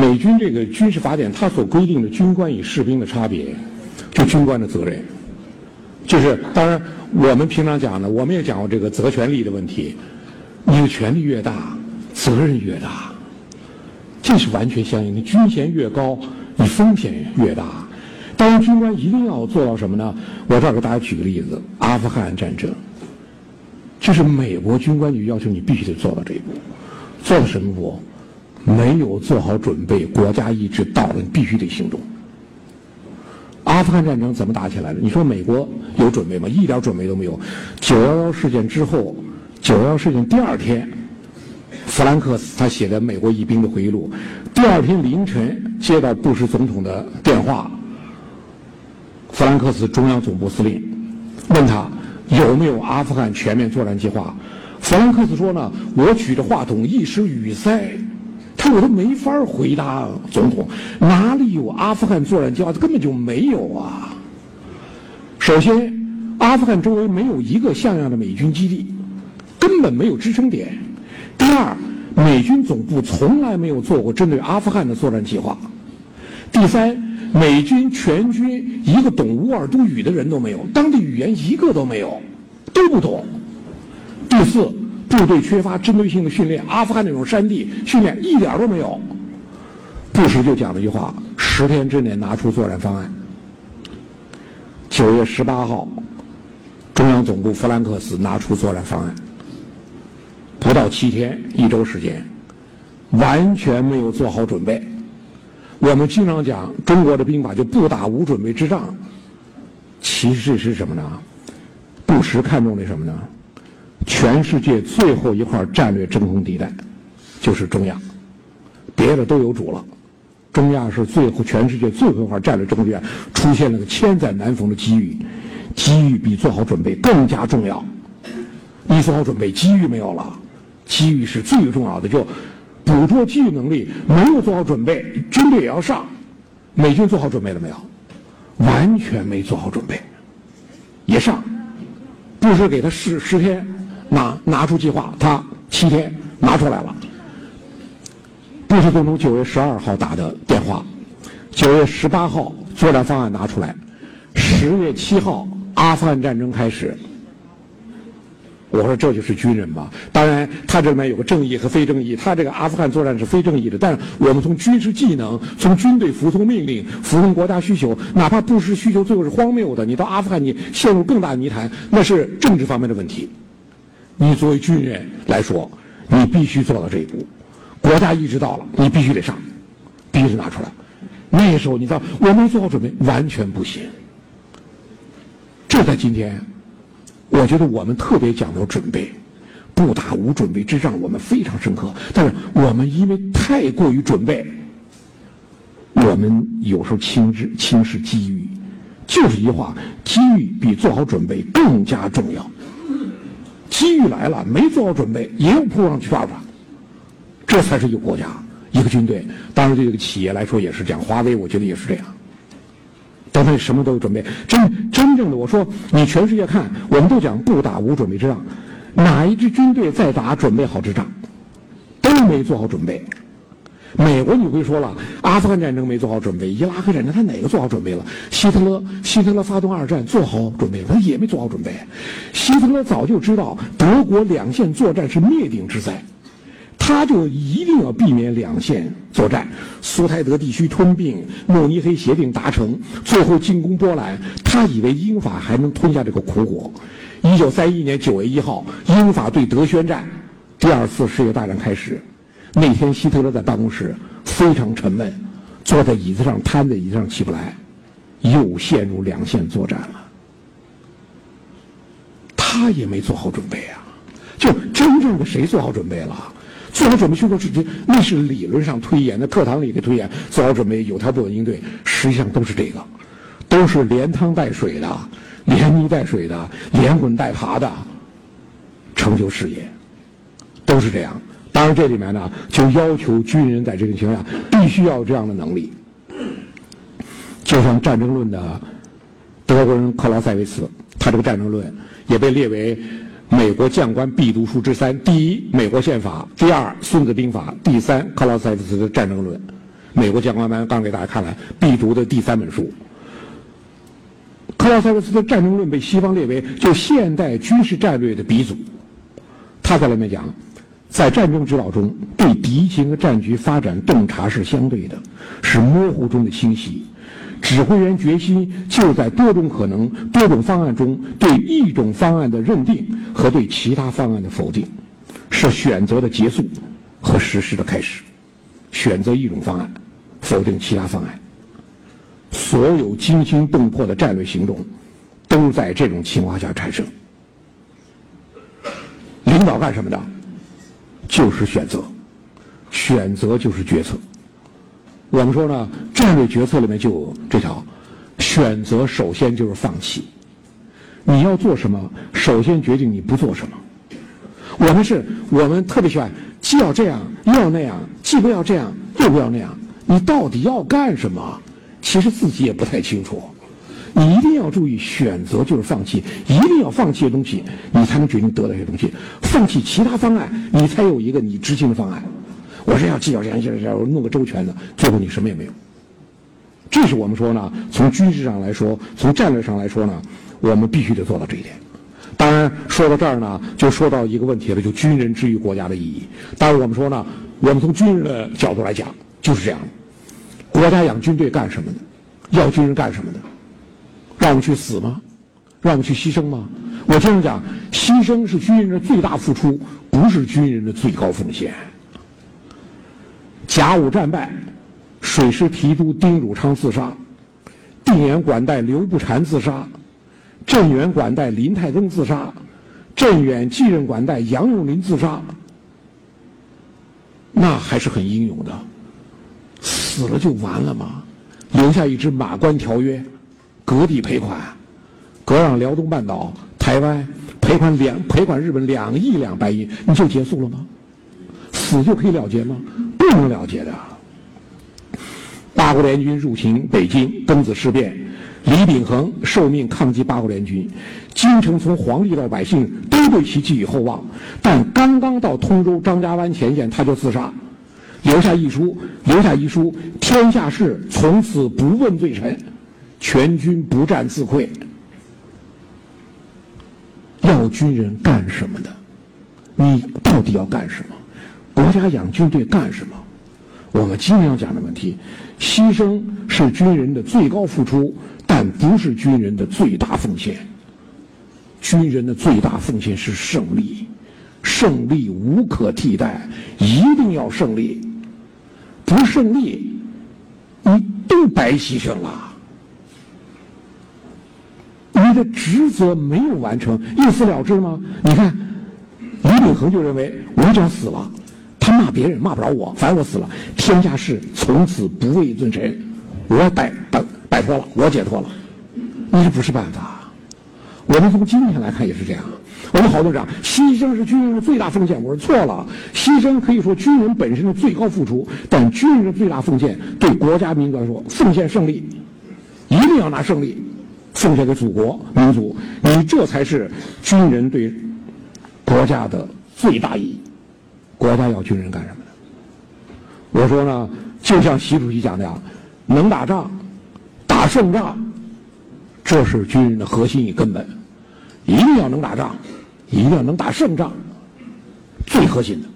美军这个军事法典，它所规定的军官与士兵的差别，就军官的责任，就是当然我们平常讲的，我们也讲过这个责权利的问题，你的权力越大，责任越大，这是完全相应的。军衔越高，你风险越大。当然，军官一定要做到什么呢？我这儿给大家举个例子：阿富汗战争，这是美国军官局要求你必须得做到这一步，做到什么步？没有做好准备，国家意志到了，你必须得行动。阿富汗战争怎么打起来的？你说美国有准备吗？一点准备都没有。九幺幺事件之后，九幺幺事件第二天，弗兰克斯他写的美国义兵的回忆录，第二天凌晨接到布什总统的电话，弗兰克斯中央总部司令问他有没有阿富汗全面作战计划。弗兰克斯说呢，我举着话筒一时语塞。他我都没法回答总统，哪里有阿富汗作战计划？根本就没有啊！首先，阿富汗周围没有一个像样的美军基地，根本没有支撑点。第二，美军总部从来没有做过针对阿富汗的作战计划。第三，美军全军一个懂乌尔都语的人都没有，当地语言一个都没有，都不懂。第四。部队缺乏针对性的训练，阿富汗那种山地训练一点都没有。布什就讲了一句话：十天之内拿出作战方案。九月十八号，中央总部弗兰克斯拿出作战方案，不到七天，一周时间，完全没有做好准备。我们经常讲中国的兵法就不打无准备之仗，其实是什么呢？布什看中的什么呢？全世界最后一块战略真空地带，就是中亚，别的都有主了，中亚是最后全世界最后一块战略真空地带，出现了个千载难逢的机遇，机遇比做好准备更加重要。你做好准备，机遇没有了，机遇是最重要的，就捕捉机遇能力没有做好准备，军队也要上，美军做好准备了没有？完全没做好准备，也上，不是给他十十天。拿拿出计划，他七天拿出来了。布什总统九月十二号打的电话，九月十八号作战方案拿出来，十月七号阿富汗战争开始。我说这就是军人嘛。当然，他这里面有个正义和非正义。他这个阿富汗作战是非正义的，但是我们从军事技能、从军队服从命令、服从国家需求，哪怕布什需求最后是荒谬的，你到阿富汗你陷入更大的泥潭，那是政治方面的问题。你作为军人来说，你必须做到这一步。国家意识到了，你必须得上，必须拿出来。那时候你知道，我没做好准备，完全不行。这在今天，我觉得我们特别讲究准备，不打无准备之仗，我们非常深刻。但是我们因为太过于准备，我们有时候轻视轻视机遇，就是一句话：机遇比做好准备更加重要。机遇来了，没做好准备，也要扑上去抓抓。这才是一个国家，一个军队。当然，对这个企业来说也是这样。华为，我觉得也是这样。但他什么都有准备，真真正的，我说你全世界看，我们都讲不打无准备之仗，哪一支军队在打准备好之仗，都没做好准备。美国，你会说了，阿富汗战争没做好准备，伊拉克战争他哪个做好准备了？希特勒，希特勒发动二战做好准备了，他也没做好准备。希特勒早就知道德国两线作战是灭顶之灾，他就一定要避免两线作战。苏台德地区吞并，慕尼黑协定达成，最后进攻波兰，他以为英法还能吞下这个苦果。一九三一年九月一号，英法对德宣战，第二次世界大战开始。那天，希特勒在办公室非常沉闷，坐在椅子上，瘫在椅子上起不来，又陷入两线作战了。他也没做好准备啊！就真正的谁做好准备了？做好准备去做事情，那是理论上推演的，课堂里的推演。做好准备，有条不紊应对，实际上都是这个，都是连汤带水的，连泥带水的，连滚带爬的，成就事业，都是这样。当然，这里面呢，就要求军人在这种情况下必须要这样的能力。就像《战争论》的德国人克劳塞维茨，他这个《战争论》也被列为美国将官必读书之三：第一，美国宪法；第二，孙子兵法；第三，克劳塞维茨的《战争论》。美国将官班刚给大家看了必读的第三本书。克劳塞维茨的《战争论》被西方列为就现代军事战略的鼻祖。他在里面讲，在战争指导中，对敌情和战局发展洞察是相对的，是模糊中的清晰。指挥员决心就在多种可能、多种方案中，对一种方案的认定和对其他方案的否定，是选择的结束和实施的开始。选择一种方案，否定其他方案。所有惊心动魄的战略行动，都在这种情况下产生。领导干什么的？就是选择，选择就是决策。我们说呢，战略决策里面就有这条：选择首先就是放弃。你要做什么，首先决定你不做什么。我们是，我们特别喜欢既要这样又要那样，既不要这样又不要那样。你到底要干什么？其实自己也不太清楚。你一定要注意，选择就是放弃，一定要放弃的东西，你才能决定得到一些东西。放弃其他方案，你才有一个你执行的方案。我是要计较这样这样这，我弄个周全的，最后你什么也没有。这是我们说呢，从军事上来说，从战略上来说呢，我们必须得做到这一点。当然，说到这儿呢，就说到一个问题了，就军人之于国家的意义。当然，我们说呢，我们从军人的角度来讲，就是这样。国家养军队干什么的？要军人干什么的？让我去死吗？让我去牺牲吗？我经常讲，牺牲是军人的最大付出，不是军人的最高奉献。甲午战败，水师提督丁汝昌自杀，定远管带刘步蟾自杀，镇远管带林泰宗自杀，镇远继任管带杨永林自杀，那还是很英勇的。死了就完了吗？留下一支马关条约，割地赔款，割让辽东半岛、台湾，赔款两赔款日本两亿两白银，你就结束了吗？死就可以了结吗？不能了结的。八国联军入侵北京，庚子事变，李秉衡受命抗击八国联军，京城从皇帝到百姓都对其寄予厚望。但刚刚到通州张家湾前线，他就自杀，留下遗书，留下遗书：天下事从此不问罪臣，全军不战自溃。要军人干什么的？你到底要干什么？国家养军队干什么？我们经常讲的问题：牺牲是军人的最高付出，但不是军人的最大奉献。军人的最大奉献是胜利，胜利无可替代，一定要胜利。不胜利，你都白牺牲了，你的职责没有完成，一死了之吗？你看，李秉衡就认为我只要死了。他骂别人骂不着我，反正我死了，天下事从此不畏罪臣，我摆摆摆脱了，我解脱了，那这不是办法。我们从今天来看也是这样。我们好多人讲牺牲是军人的最大奉献，我说错了。牺牲可以说军人本身的最高付出，但军人的最大奉献对国家民族来说，奉献胜利，一定要拿胜利奉献给祖国民族，你这才是军人对国家的最大意义。国家要军人干什么的？我说呢，就像习主席讲的呀，能打仗，打胜仗，这是军人的核心与根本，一定要能打仗，一定要能打胜仗，最核心的。